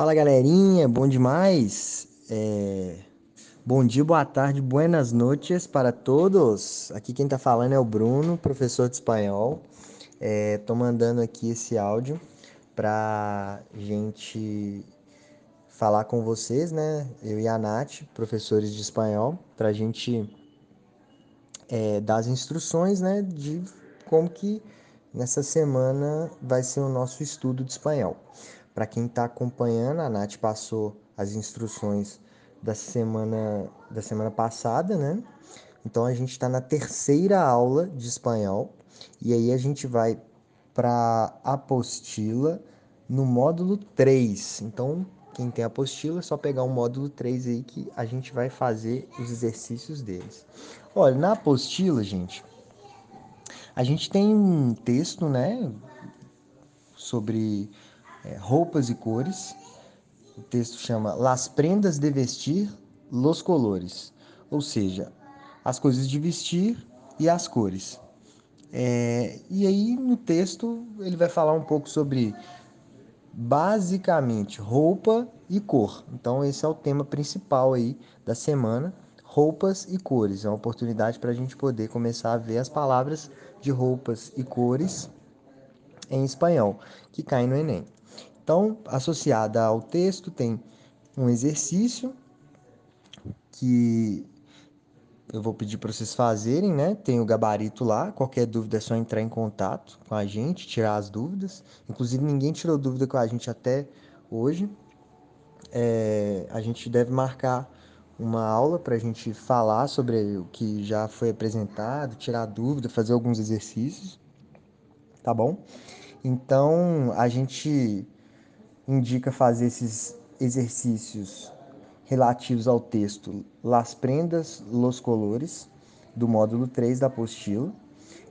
Fala galerinha, bom demais? É... Bom dia, boa tarde, buenas noites para todos. Aqui quem tá falando é o Bruno, professor de espanhol. É, tô mandando aqui esse áudio pra gente falar com vocês, né? Eu e a Nath, professores de espanhol, pra gente é, dar as instruções, né? De como que nessa semana vai ser o nosso estudo de espanhol. Para quem está acompanhando, a Nath passou as instruções da semana, da semana passada, né? Então a gente está na terceira aula de espanhol e aí a gente vai para apostila no módulo 3. Então, quem tem apostila é só pegar o módulo 3 aí que a gente vai fazer os exercícios deles. Olha, na apostila, gente, a gente tem um texto, né, sobre é, roupas e cores. O texto chama Las prendas de vestir, los colores, ou seja, as coisas de vestir e as cores. É, e aí no texto ele vai falar um pouco sobre basicamente roupa e cor. Então esse é o tema principal aí da semana, roupas e cores. É uma oportunidade para a gente poder começar a ver as palavras de roupas e cores em espanhol que caem no Enem. Então, associada ao texto, tem um exercício que eu vou pedir para vocês fazerem, né? Tem o gabarito lá. Qualquer dúvida é só entrar em contato com a gente, tirar as dúvidas. Inclusive, ninguém tirou dúvida com a gente até hoje. É, a gente deve marcar uma aula para a gente falar sobre o que já foi apresentado, tirar dúvida, fazer alguns exercícios, tá bom? Então, a gente indica fazer esses exercícios relativos ao texto Las Prendas, Los Colores, do módulo 3 da apostila.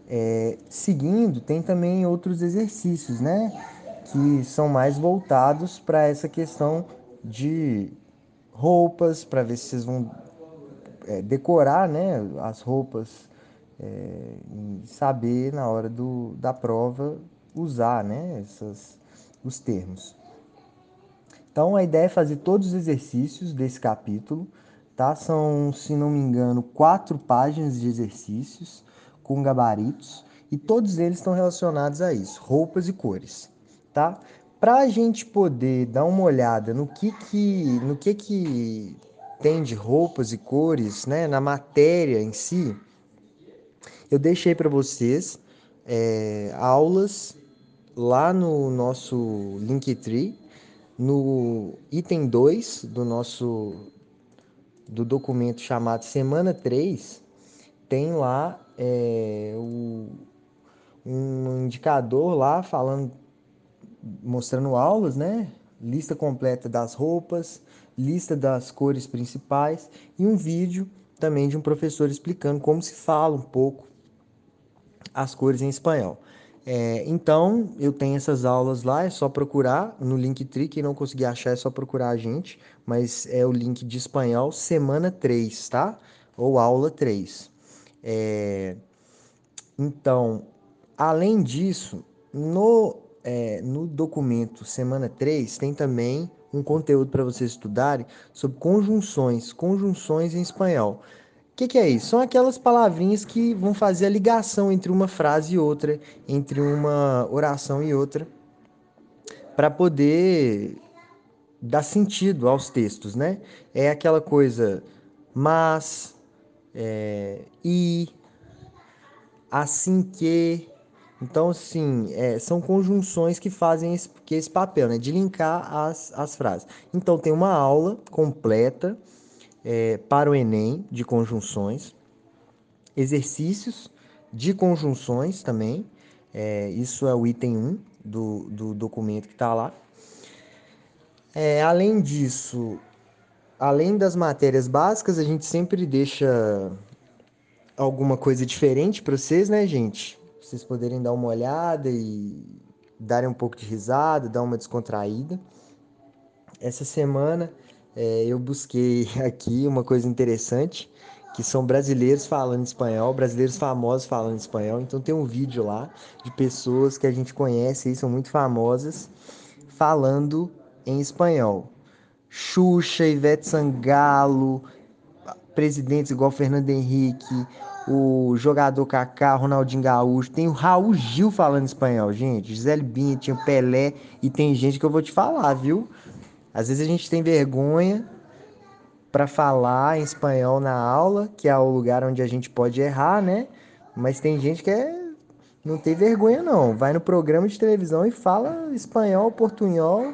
É, seguindo, tem também outros exercícios, né? Que são mais voltados para essa questão de roupas, para ver se vocês vão é, decorar né, as roupas é, e saber na hora do, da prova usar né, essas, os termos. Então a ideia é fazer todos os exercícios desse capítulo, tá? São, se não me engano, quatro páginas de exercícios com gabaritos e todos eles estão relacionados a isso, roupas e cores, tá? Para a gente poder dar uma olhada no que que, no que que tem de roupas e cores, né, na matéria em si, eu deixei para vocês é, aulas lá no nosso Linktree, no item 2 do nosso do documento chamado semana 3, tem lá é, o, um indicador lá falando, mostrando aulas, né? Lista completa das roupas, lista das cores principais e um vídeo também de um professor explicando como se fala um pouco as cores em espanhol. É, então, eu tenho essas aulas lá, é só procurar no Linktree, quem não conseguir achar é só procurar a gente, mas é o link de espanhol semana 3, tá? Ou aula 3. É, então, além disso, no, é, no documento semana 3 tem também um conteúdo para vocês estudarem sobre conjunções, conjunções em espanhol que, que é isso? São aquelas palavrinhas que vão fazer a ligação entre uma frase e outra, entre uma oração e outra, para poder dar sentido aos textos, né? É aquela coisa mas, é, e, assim que. Então, assim, é, são conjunções que fazem esse, que esse papel, né? De linkar as, as frases. Então, tem uma aula completa é, para o Enem de conjunções, exercícios de conjunções também, é, isso é o item 1 do, do documento que está lá. É, além disso, além das matérias básicas, a gente sempre deixa alguma coisa diferente para vocês, né, gente? Pra vocês poderem dar uma olhada e darem um pouco de risada, dar uma descontraída. Essa semana é, eu busquei aqui uma coisa interessante, que são brasileiros falando espanhol, brasileiros famosos falando espanhol. Então tem um vídeo lá de pessoas que a gente conhece e são muito famosas falando em espanhol. Xuxa, Ivete Sangalo, presidentes igual Fernando Henrique, o jogador Kaká, Ronaldinho Gaúcho, tem o Raul Gil falando espanhol, gente, Gisele o Pelé, e tem gente que eu vou te falar, viu? Às vezes a gente tem vergonha para falar em espanhol na aula, que é o lugar onde a gente pode errar, né? Mas tem gente que é... não tem vergonha não, vai no programa de televisão e fala espanhol, portunhol,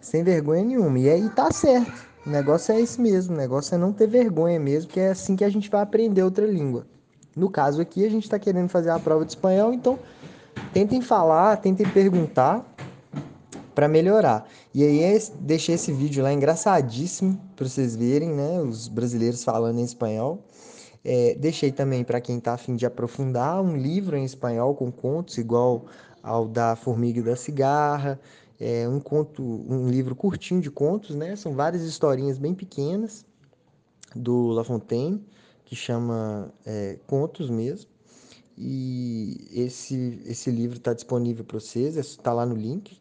sem vergonha nenhuma. E aí tá certo. O negócio é esse mesmo, o negócio é não ter vergonha mesmo, que é assim que a gente vai aprender outra língua. No caso aqui, a gente está querendo fazer a prova de espanhol, então tentem falar, tentem perguntar para melhorar. E aí é deixei esse vídeo lá engraçadíssimo para vocês verem, né, os brasileiros falando em espanhol. É, deixei também para quem está afim de aprofundar um livro em espanhol com contos igual ao da Formiga e da Cigarra, é um conto, um livro curtinho de contos, né? São várias historinhas bem pequenas do La Fontaine, que chama é, Contos mesmo. E esse, esse livro está disponível para vocês, está lá no link.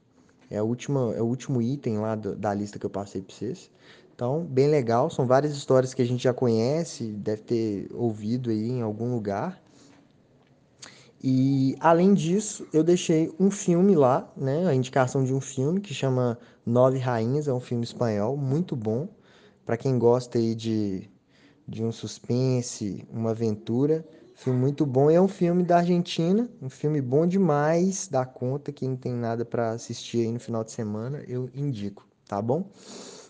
É, a última, é o último item lá do, da lista que eu passei para vocês. Então, bem legal. São várias histórias que a gente já conhece, deve ter ouvido aí em algum lugar. E além disso, eu deixei um filme lá, né? A indicação de um filme que chama Nove Rainhas, é um filme espanhol muito bom. Para quem gosta aí de, de um suspense, uma aventura, filme muito bom. E é um filme da Argentina, um filme bom demais da conta, que não tem nada para assistir aí no final de semana, eu indico, tá bom?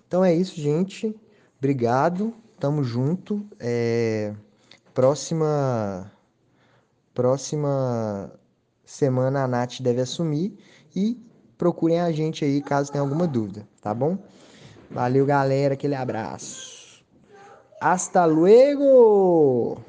Então é isso, gente. Obrigado, tamo junto. É... Próxima Próxima semana a Nath deve assumir e procurem a gente aí caso tenha alguma dúvida, tá bom? Valeu, galera, aquele abraço. Hasta luego!